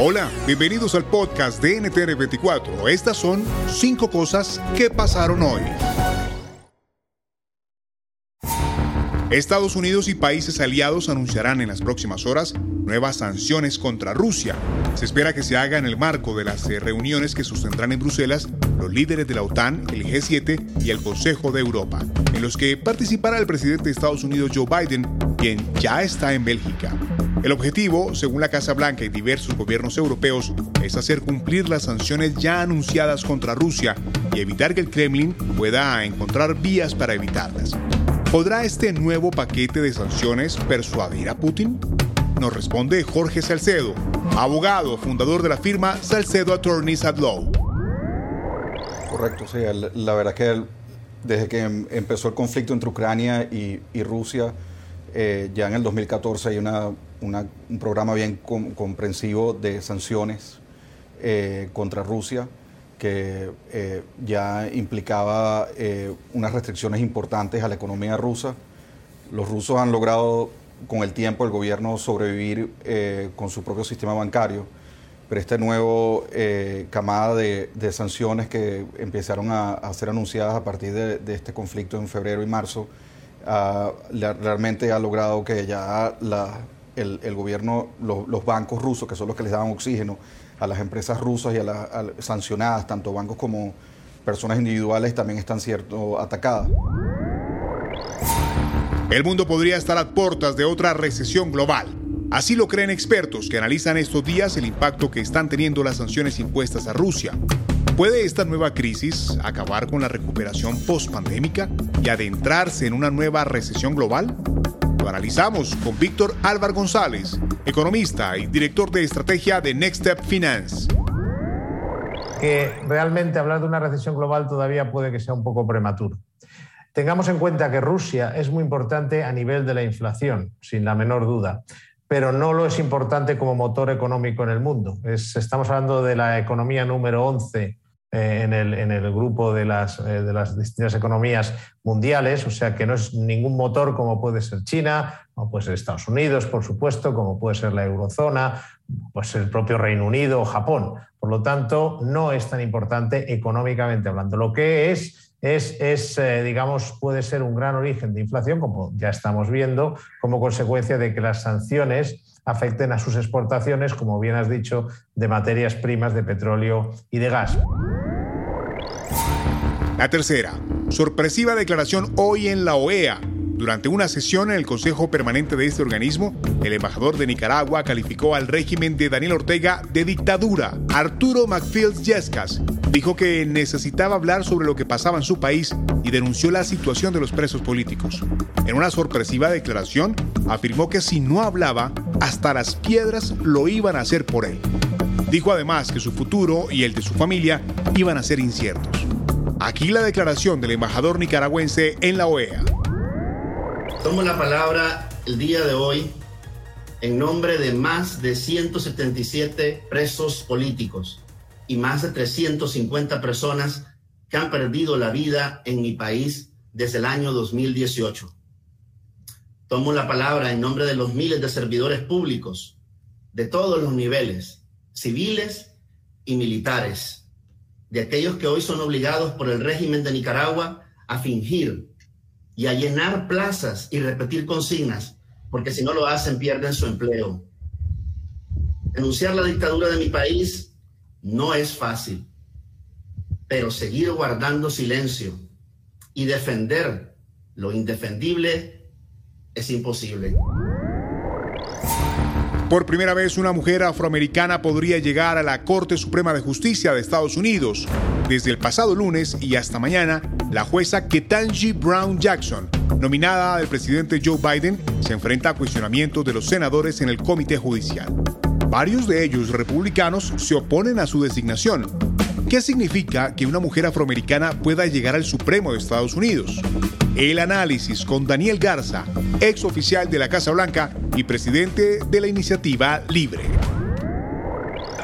Hola, bienvenidos al podcast de NTR24. Estas son cinco cosas que pasaron hoy. Estados Unidos y países aliados anunciarán en las próximas horas nuevas sanciones contra Rusia. Se espera que se haga en el marco de las eh, reuniones que sostendrán en Bruselas los líderes de la OTAN, el G7 y el Consejo de Europa, en los que participará el presidente de Estados Unidos Joe Biden, quien ya está en Bélgica. El objetivo, según la Casa Blanca y diversos gobiernos europeos, es hacer cumplir las sanciones ya anunciadas contra Rusia y evitar que el Kremlin pueda encontrar vías para evitarlas. ¿Podrá este nuevo paquete de sanciones persuadir a Putin? Nos responde Jorge Salcedo, abogado, fundador de la firma Salcedo Attorneys at Law. Correcto, sí, la verdad que desde que em, empezó el conflicto entre Ucrania y, Rusia, eh, ya en el 2014 hay una, un programa bien comprensivo de sanciones eh, contra Rusia que eh, ya implicaba eh, unas restricciones importantes a la economía rusa. Los rusos han logrado con el tiempo el gobierno sobrevivir eh, con su propio sistema bancario, pero este nuevo camada de, sanciones que empezaron a, ser anunciadas a partir de, este conflicto en febrero y marzo, ah, realmente ha logrado que ya el, gobierno, los bancos rusos, que son los que les daban oxígeno, a las empresas rusas y a las sancionadas, tanto bancos como personas individuales, también están cierto atacadas. El mundo podría estar a puertas de otra recesión global. Así lo creen expertos que analizan estos días el impacto que están teniendo las sanciones impuestas a Rusia. ¿Puede esta nueva crisis acabar con la recuperación post-pandémica y adentrarse en una nueva recesión global? Lo analizamos con Víctor Álvar González, economista y director de estrategia de Next Step Finance. Que realmente hablar de una recesión global todavía puede que sea un poco prematuro. Tengamos en cuenta que Rusia es muy importante a nivel de la inflación, sin la menor duda, pero no lo es importante como motor económico en el mundo. estamos hablando de la economía número 11 eh, en, el, grupo de las, eh, de las distintas economías mundiales, o sea que no es ningún motor como puede ser China, como puede ser Estados Unidos, por supuesto, como puede ser la eurozona, pues el propio Reino Unido o Japón. Por lo tanto, no es tan importante económicamente hablando. Lo que es es, es eh, digamos, puede ser un gran origen de inflación, como ya estamos viendo, como consecuencia de que las sanciones afecten a sus exportaciones, como bien has dicho, de materias primas, de petróleo y de gas. La tercera, sorpresiva declaración hoy en la OEA. Durante una sesión en el Consejo Permanente de este organismo, el embajador de Nicaragua calificó al régimen de Daniel Ortega de dictadura. Arturo McField Yescas dijo que necesitaba hablar sobre lo que pasaba en su país y denunció la situación de los presos políticos. En una sorpresiva declaración, afirmó que si no hablaba, hasta las piedras lo iban a hacer por él. Dijo además que su futuro y el de su familia iban a ser inciertos. Aquí la declaración del embajador nicaragüense en la OEA. Tomo la palabra el día de hoy en nombre de más de 177 presos políticos y más de 350 personas que han perdido la vida en mi país desde el año 2018. Tomo la palabra en nombre de los miles de servidores públicos de todos los niveles, civiles y militares, de aquellos que hoy son obligados por el régimen de Nicaragua a fingir y a llenar plazas y repetir consignas, porque si no lo hacen pierden su empleo. Denunciar la dictadura de mi país no es fácil, pero seguir guardando silencio y defender lo indefendible es imposible. Por primera vez, una mujer afroamericana podría llegar a la Corte Suprema de Justicia de Estados Unidos. Desde el pasado lunes y hasta mañana, La jueza Ketanji Brown Jackson, nominada del presidente Joe Biden, se enfrenta a cuestionamientos de los senadores en el comité judicial. Varios de ellos republicanos se oponen a su designación. ¿Qué significa que una mujer afroamericana pueda llegar al Supremo de Estados Unidos? El análisis con Daniel Garza, ex oficial de la Casa Blanca y presidente de la iniciativa Libre.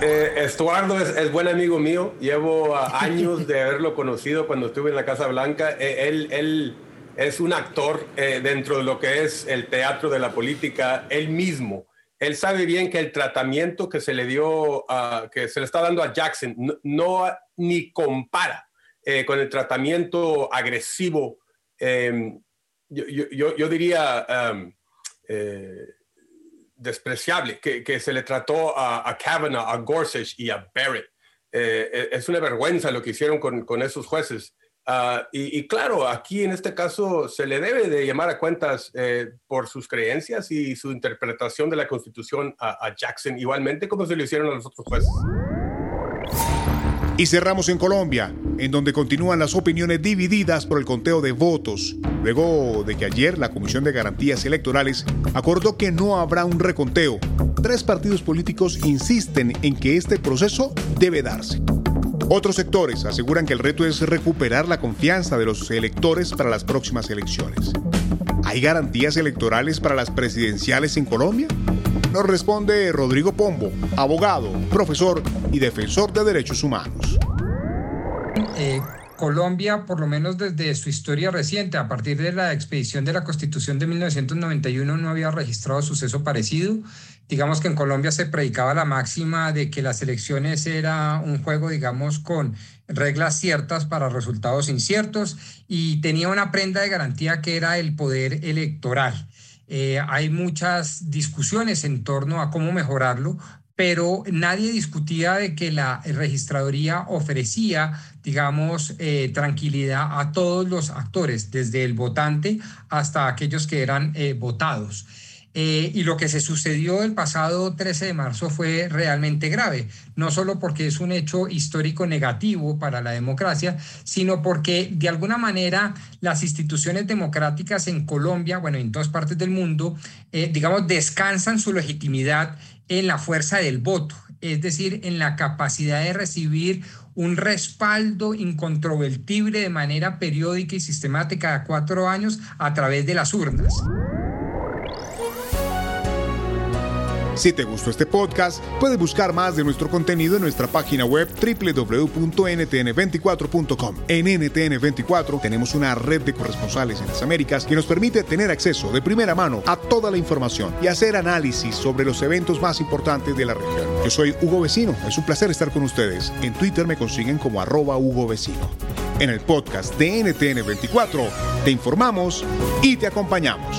Eh, Estuardo es, buen amigo mío. Llevo ah, años de haberlo conocido cuando estuve en la Casa Blanca. Eh, él, él, es un actor eh, dentro de lo que es el teatro de la política. Él mismo. Él sabe bien que el tratamiento que se le dio, que se le está dando a Jackson, no, ni compara con el tratamiento agresivo. Em, yo, yo, yo, diría um, despreciable que, se le trató a, a, Kavanaugh, a Gorsuch y a Barrett. Eh, eh, es una vergüenza lo que hicieron con, esos jueces. Ah, y, claro, aquí en este caso se le debe de llamar a cuentas eh, por sus creencias y su interpretación de la Constitución a, a Jackson, igualmente como se lo hicieron a los otros jueces. Y cerramos en Colombia, en donde continúan las opiniones divididas por el conteo de votos, luego de que ayer la Comisión de Garantías Electorales acordó que no habrá un reconteo. Tres partidos políticos insisten en que este proceso debe darse. Otros sectores aseguran que el reto es recuperar la confianza de los electores para las próximas elecciones. ¿Hay garantías electorales para las presidenciales en Colombia? Nos responde Rodrigo Pombo, abogado, profesor y defensor de derechos humanos. Eh, Colombia, por lo menos desde su historia reciente, a partir de la expedición de la Constitución de 1991, no había registrado suceso parecido. Digamos que en Colombia se predicaba la máxima de que las elecciones era un juego, digamos, con reglas ciertas para resultados inciertos y tenía una prenda de garantía que era el poder electoral. Eh, hay muchas discusiones en torno a cómo mejorarlo, pero nadie discutía de que la registraduría ofrecía, digamos, eh, tranquilidad a todos los actores, desde el votante hasta aquellos que eran eh, votados. Eh, y lo que se sucedió el pasado 13 de marzo fue realmente grave, no solo porque es un hecho histórico negativo para la democracia, sino porque de alguna manera las instituciones democráticas en Colombia, bueno, en todas partes del mundo, digamos, descansan su legitimidad en la fuerza del voto, es decir, en la capacidad de recibir un respaldo incontrovertible de manera periódica y sistemática a cuatro años a través de las urnas. Si te gustó este podcast, puedes buscar más de nuestro contenido en nuestra página web www.ntn24.com. En NTN24 tenemos una red de corresponsales en las Américas que nos permite tener acceso de primera mano a toda la información y hacer análisis sobre los eventos más importantes de la región. Yo soy Hugo Vecino, es un placer estar con ustedes. En Twitter me consiguen como arroba Hugo Vecino. En el podcast de NTN24 te informamos y te acompañamos.